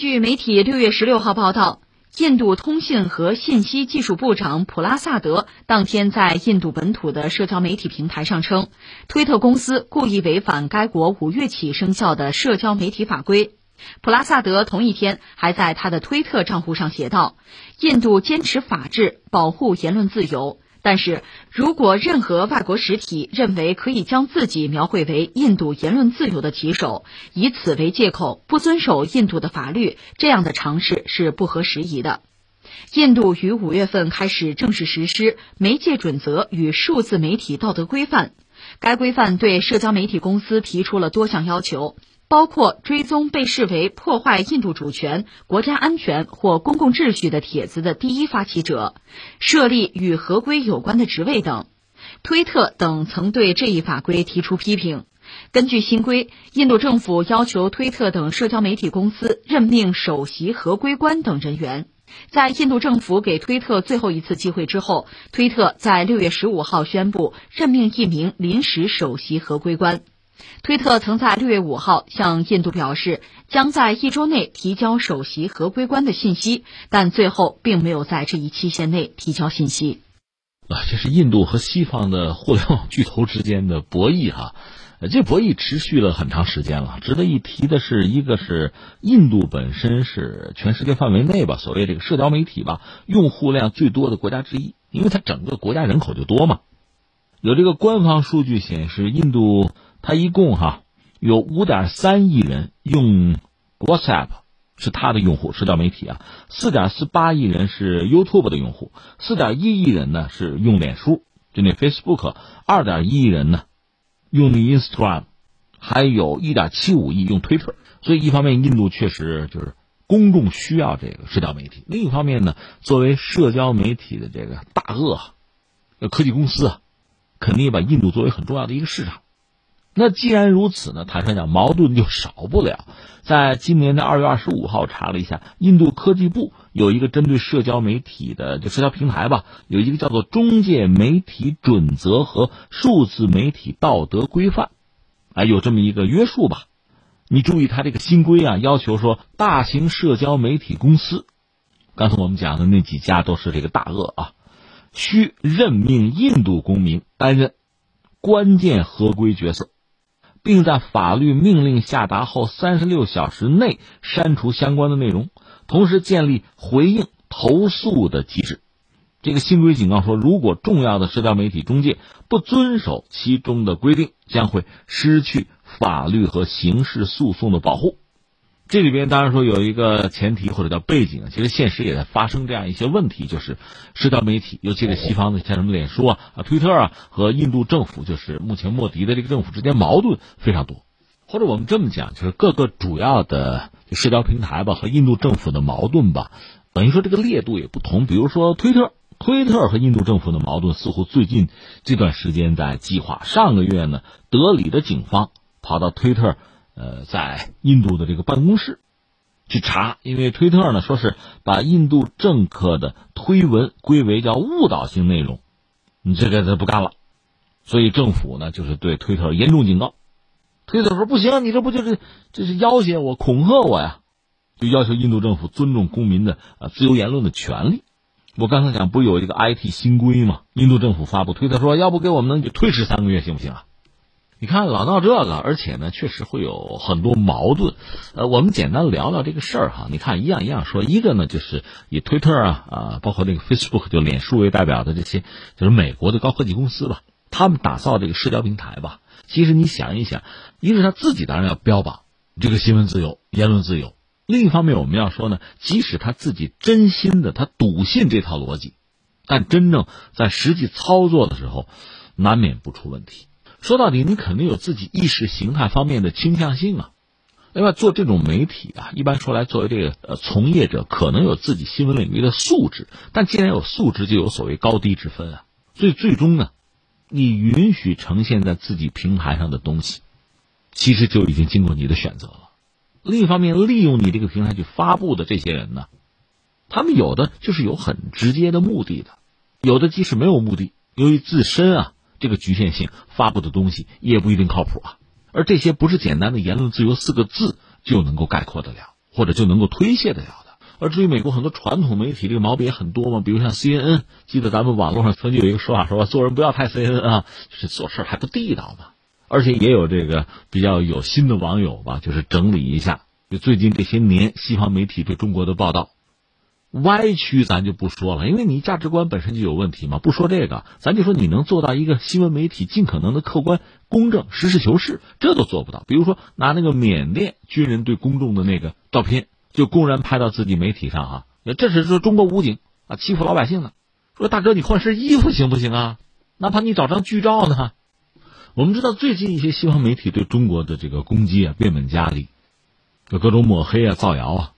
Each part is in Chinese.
据媒体六月十六号报道，印度通信和信息技术部长普拉萨德当天在印度本土的社交媒体平台上称，推特公司故意违反该国五月起生效的社交媒体法规。普拉萨德同一天还在他的推特账户上写道：“印度坚持法治，保护言论自由。”但是如果任何外国实体认为可以将自己描绘为印度言论自由的旗手，以此为借口不遵守印度的法律，这样的尝试是不合时宜的。印度于五月份开始正式实施媒介准则与数字媒体道德规范，该规范对社交媒体公司提出了多项要求。包括追踪被视为破坏印度主权、国家安全或公共秩序的帖子的第一发起者，设立与合规有关的职位等。推特等曾对这一法规提出批评。根据新规，印度政府要求推特等社交媒体公司任命首席合规官等人员。在印度政府给推特最后一次机会之后，推特在六月十五号宣布任命一名临时首席合规官。推特曾在六月五号向印度表示，将在一周内提交首席合规官的信息，但最后并没有在这一期限内提交信息。啊，这是印度和西方的互联网巨头之间的博弈哈，这博弈持续了很长时间了。值得一提的是，一个是印度本身是全世界范围内吧，所谓这个社交媒体吧，用户量最多的国家之一，因为它整个国家人口就多嘛。有这个官方数据显示，印度。他一共哈有五点三亿人用 WhatsApp，是他的用户社交媒体啊。四点四八亿人是 YouTube 的用户，四点一亿人呢是用脸书，就那 Facebook。二点一亿人呢用那 Instagram，还有一点七五亿用 Twitter。所以一方面印度确实就是公众需要这个社交媒体，另一方面呢，作为社交媒体的这个大鳄，科技公司啊，肯定也把印度作为很重要的一个市场。那既然如此呢，坦率讲，矛盾就少不了。在今年的二月二十五号，查了一下，印度科技部有一个针对社交媒体的就社交平台吧，有一个叫做《中介媒体准则和数字媒体道德规范》，啊，有这么一个约束吧。你注意，它这个新规啊，要求说，大型社交媒体公司，刚才我们讲的那几家都是这个大鳄啊，需任命印度公民担任关键合规角色。并在法律命令下达后三十六小时内删除相关的内容，同时建立回应投诉的机制。这个新规警告说，如果重要的社交媒体中介不遵守其中的规定，将会失去法律和刑事诉讼的保护。这里边当然说有一个前提或者叫背景，其实现实也在发生这样一些问题，就是社交媒体，尤其是西方的像什么脸书啊、啊推特啊，和印度政府就是目前莫迪的这个政府之间矛盾非常多。或者我们这么讲，就是各个主要的社交平台吧和印度政府的矛盾吧，等于说这个烈度也不同。比如说推特，推特和印度政府的矛盾似乎最近这段时间在激化。上个月呢，德里的警方跑到推特。呃，在印度的这个办公室去查，因为推特呢说是把印度政客的推文归为叫误导性内容，你这个他不干了，所以政府呢就是对推特严重警告。推特说不行，你这不就是这是要挟我、恐吓我呀？就要求印度政府尊重公民的呃自由言论的权利。我刚才讲不有一个 IT 新规吗？印度政府发布，推特说要不给我们能推迟三个月行不行啊？你看老闹这个，而且呢，确实会有很多矛盾。呃，我们简单聊聊这个事儿哈。你看，一样一样说，一个呢就是以推特啊啊，包括那个 Facebook 就脸书为代表的这些，就是美国的高科技公司吧，他们打造这个社交平台吧。其实你想一想，一是他自己当然要标榜这个新闻自由、言论自由，另一方面我们要说呢，即使他自己真心的他笃信这套逻辑，但真正在实际操作的时候，难免不出问题。说到底，你肯定有自己意识形态方面的倾向性啊。另外，做这种媒体啊，一般说来，作为这个呃从业者，可能有自己新闻领域的素质。但既然有素质，就有所谓高低之分啊。所以最终呢，你允许呈现在自己平台上的东西，其实就已经经过你的选择了。另一方面，利用你这个平台去发布的这些人呢，他们有的就是有很直接的目的的，有的即使没有目的，由于自身啊。这个局限性发布的东西也不一定靠谱啊，而这些不是简单的言论自由四个字就能够概括得了。或者。就能够推卸得了的。而至于美国很多传统媒体，这个毛病也很多嘛，比如像 CNN，记得咱们网络上曾经有一个说法，说做人不要太 CNN 啊，就是做事还不地道嘛。而且也有这个比较有心的网友吧，就是整理一下，就最近这些年西方媒体对中国的报道。歪曲咱就不说了，因为你价值观本身就有问题嘛。不说这个，咱就说你能做到一个新闻媒体尽可能的客观、公正、实事求是，这都做不到。比如说拿那个缅甸军人对公众的那个照片，就公然拍到自己媒体上啊，这是说中国武警啊欺负老百姓呢。说大哥，你换身衣服行不行啊？哪怕你找张剧照呢？我们知道最近一些西方媒体对中国的这个攻击啊变本加厉，有各种抹黑啊、造谣啊。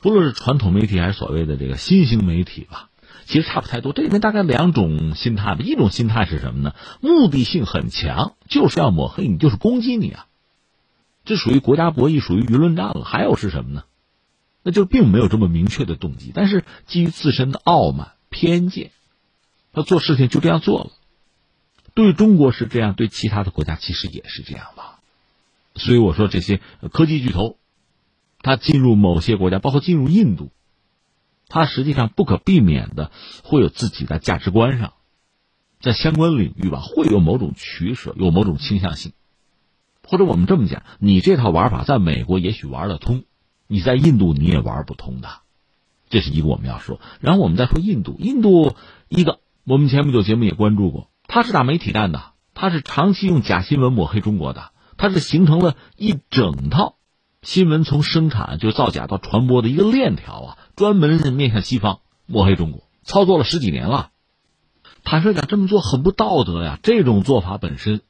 不论是传统媒体还是所谓的这个新兴媒体吧，其实差不太多。这里面大概两种心态吧。一种心态是什么呢？目的性很强，就是要抹黑你，就是攻击你啊。这属于国家博弈，属于舆论战了。还有是什么呢？那就并没有这么明确的动机，但是基于自身的傲慢、偏见，他做事情就这样做了。对中国是这样，对其他的国家其实也是这样吧。所以我说这些科技巨头。他进入某些国家，包括进入印度，他实际上不可避免的会有自己的价值观上，在相关领域吧，会有某种取舍，有某种倾向性，或者我们这么讲，你这套玩法在美国也许玩得通，你在印度你也玩不通的，这是一个我们要说。然后我们再说印度，印度一个我们前不久节目也关注过，他是打媒体战的，他是长期用假新闻抹黑中国的，他是形成了一整套。新闻从生产就造假到传播的一个链条啊，专门是面向西方抹黑中国，操作了十几年了。坦率讲，这么做很不道德呀！这种做法本身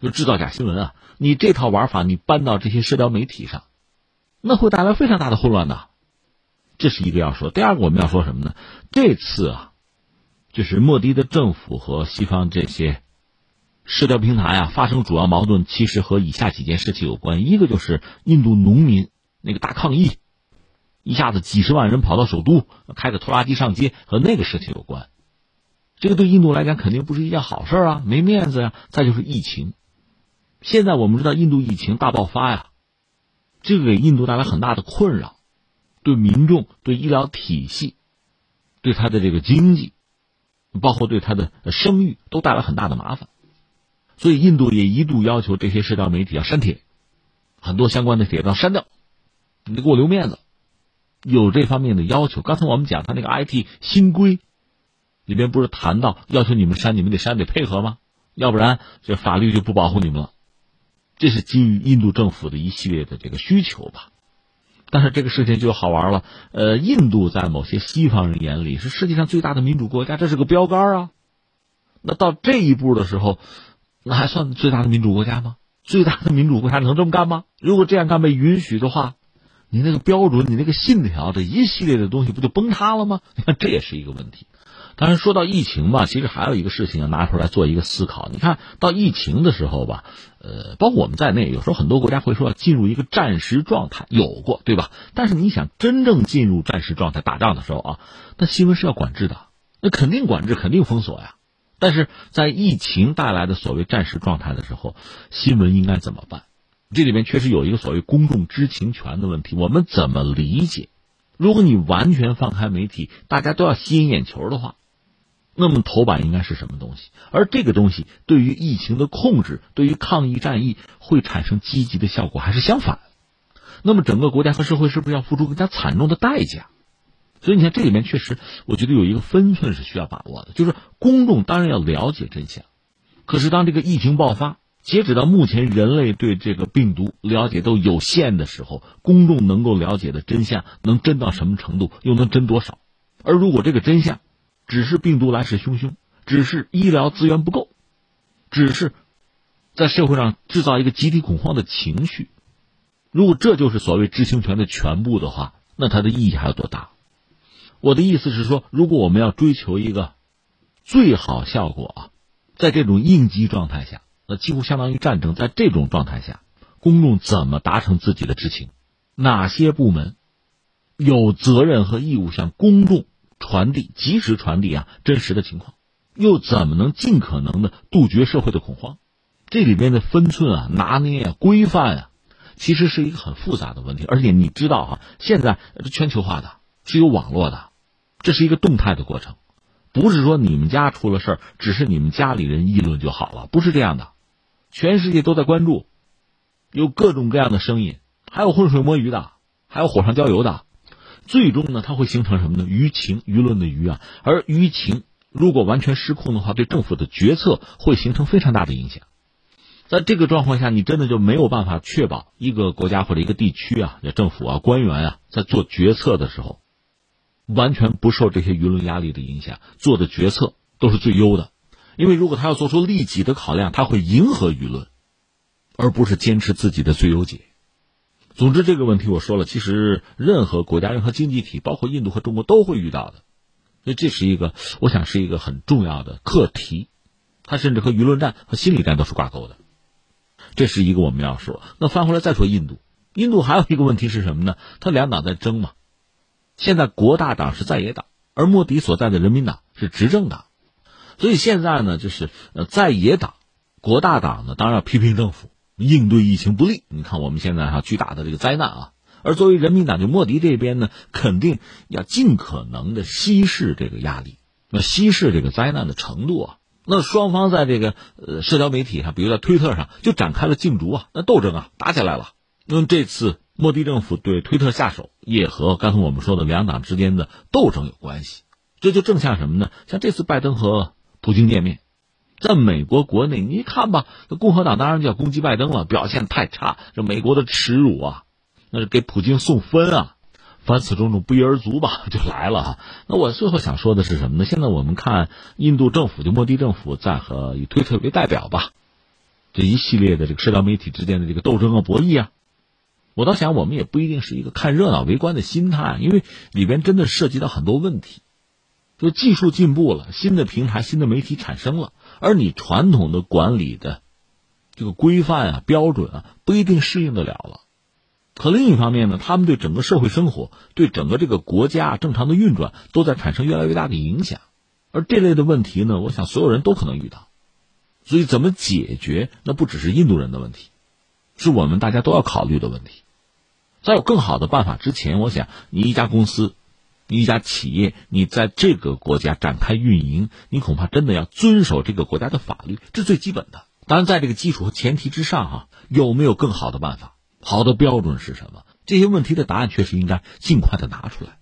就制造假新闻啊！你这套玩法你搬到这些社交媒体上，那会带来非常大的混乱的。这是一个要说。第二个我们要说什么呢？这次啊，就是莫迪的政府和西方这些。社交平台啊，发生主要矛盾，其实和以下几件事情有关。一个就是印度农民那个大抗议，一下子几十万人跑到首都，开着拖拉机上街，和那个事情有关。这个对印度来讲肯定不是一件好事啊，没面子呀。再就是疫情，现在我们知道印度疫情大爆发呀，这个给印度带来很大的困扰，对民众、对医疗体系、对他的这个经济，包括对他的声誉，都带来很大的麻烦。所以，印度也一度要求这些社交媒体要删帖，很多相关的帖子要删掉，你得给我留面子，有这方面的要求。刚才我们讲他那个 IT 新规里边不是谈到要求你们删，你们得删，得配合吗？要不然这法律就不保护你们了。这是基于印度政府的一系列的这个需求吧。但是这个事情就好玩了，呃，印度在某些西方人眼里是世界上最大的民主国家，这是个标杆啊。那到这一步的时候。那还算最大的民主国家吗？最大的民主国家能这么干吗？如果这样干被允许的话，你那个标准，你那个信条，这一系列的东西不就崩塌了吗？你看，这也是一个问题。当然，说到疫情吧，其实还有一个事情要拿出来做一个思考。你看到疫情的时候吧，呃，包括我们在内，有时候很多国家会说进入一个战时状态，有过，对吧？但是你想真正进入战时状态打仗的时候啊，那新闻是要管制的，那肯定管制，肯定封锁呀。但是在疫情带来的所谓战时状态的时候，新闻应该怎么办？这里面确实有一个所谓公众知情权的问题，我们怎么理解？如果你完全放开媒体，大家都要吸引眼球的话，那么头版应该是什么东西？而这个东西对于疫情的控制，对于抗疫战役会产生积极的效果，还是相反？那么整个国家和社会是不是要付出更加惨重的代价？所以你看，这里面确实，我觉得有一个分寸是需要把握的，就是公众当然要了解真相，可是当这个疫情爆发，截止到目前，人类对这个病毒了解都有限的时候，公众能够了解的真相能真到什么程度，又能真多少？而如果这个真相只是病毒来势汹汹，只是医疗资源不够，只是在社会上制造一个集体恐慌的情绪，如果这就是所谓知情权的全部的话，那它的意义还有多大？我的意思是说，如果我们要追求一个最好效果啊，在这种应激状态下，那几乎相当于战争。在这种状态下，公众怎么达成自己的知情？哪些部门有责任和义务向公众传递、及时传递啊真实的情况？又怎么能尽可能的杜绝社会的恐慌？这里边的分寸啊、拿捏啊、规范啊，其实是一个很复杂的问题。而且你知道哈，现在全球化的，是有网络的，这是一个动态的过程，不是说你们家出了事儿，只是你们家里人议论就好了，不是这样的，全世界都在关注，有各种各样的声音，还有浑水摸鱼的，还有火上浇油的，最终呢，它会形成什么呢？舆情，舆论的舆啊，而舆情。如果完全失控的话，对政府的决策会形成非常大的影响。在这个状况下，你真的就没有办法确保一个国家或者一个地区啊，政府啊、官员啊，在做决策的时候，完全不受这些舆论压力的影响，做的决策都是最优的。因为如果他要做出利己的考量，他会迎合舆论，而不是坚持自己的最优解。总之，这个问题我说了，其实任何国家、任何经济体，包括印度和中国都会遇到的。所以这是一个，我想是一个很重要的课题，它甚至和舆论战和心理战都是挂钩的。这是一个我们要说。那翻回来再说印度，印度还有一个问题是什么呢？它两党在争嘛。现在国大党是在野党，而莫迪所在的人民党是执政党，所以现在呢，就是呃在野党、国大党呢，当然要批评政府应对疫情不利。你看我们现在哈巨大的这个灾难啊。而作为人民党，就莫迪这边呢，肯定要尽可能的稀释这个压力，那稀释这个灾难的程度啊。那双方在这个呃社交媒体上，比如在推特上，就展开了竞逐啊，那斗争啊，打起来了。那这次莫迪政府对推特下手，也和刚才我们说的两党之间的斗争有关系。这就正像什么呢？像这次拜登和普京见面，在美国国内，你一看吧，共和党当然就要攻击拜登了，表现太差，这美国的耻辱啊。那是给普京送分啊！凡此种种不一而足吧，就来了哈。那我最后想说的是什么呢？现在我们看印度政府，就莫迪政府在和以推特为代表吧，这一系列的这个社交媒体之间的这个斗争啊、博弈啊，我倒想我们也不一定是一个看热闹围观的心态，因为里边真的涉及到很多问题。就技术进步了，新的平台、新的媒体产生了，而你传统的管理的这个规范啊、标准啊，不一定适应得了了。可另一方面呢，他们对整个社会生活、对整个这个国家正常的运转，都在产生越来越大的影响。而这类的问题呢，我想所有人都可能遇到。所以怎么解决，那不只是印度人的问题，是我们大家都要考虑的问题。在有更好的办法之前，我想你一家公司、一家企业，你在这个国家展开运营，你恐怕真的要遵守这个国家的法律，这是最基本的。当然，在这个基础和前提之上，哈，有没有更好的办法？好的标准是什么？这些问题的答案确实应该尽快的拿出来。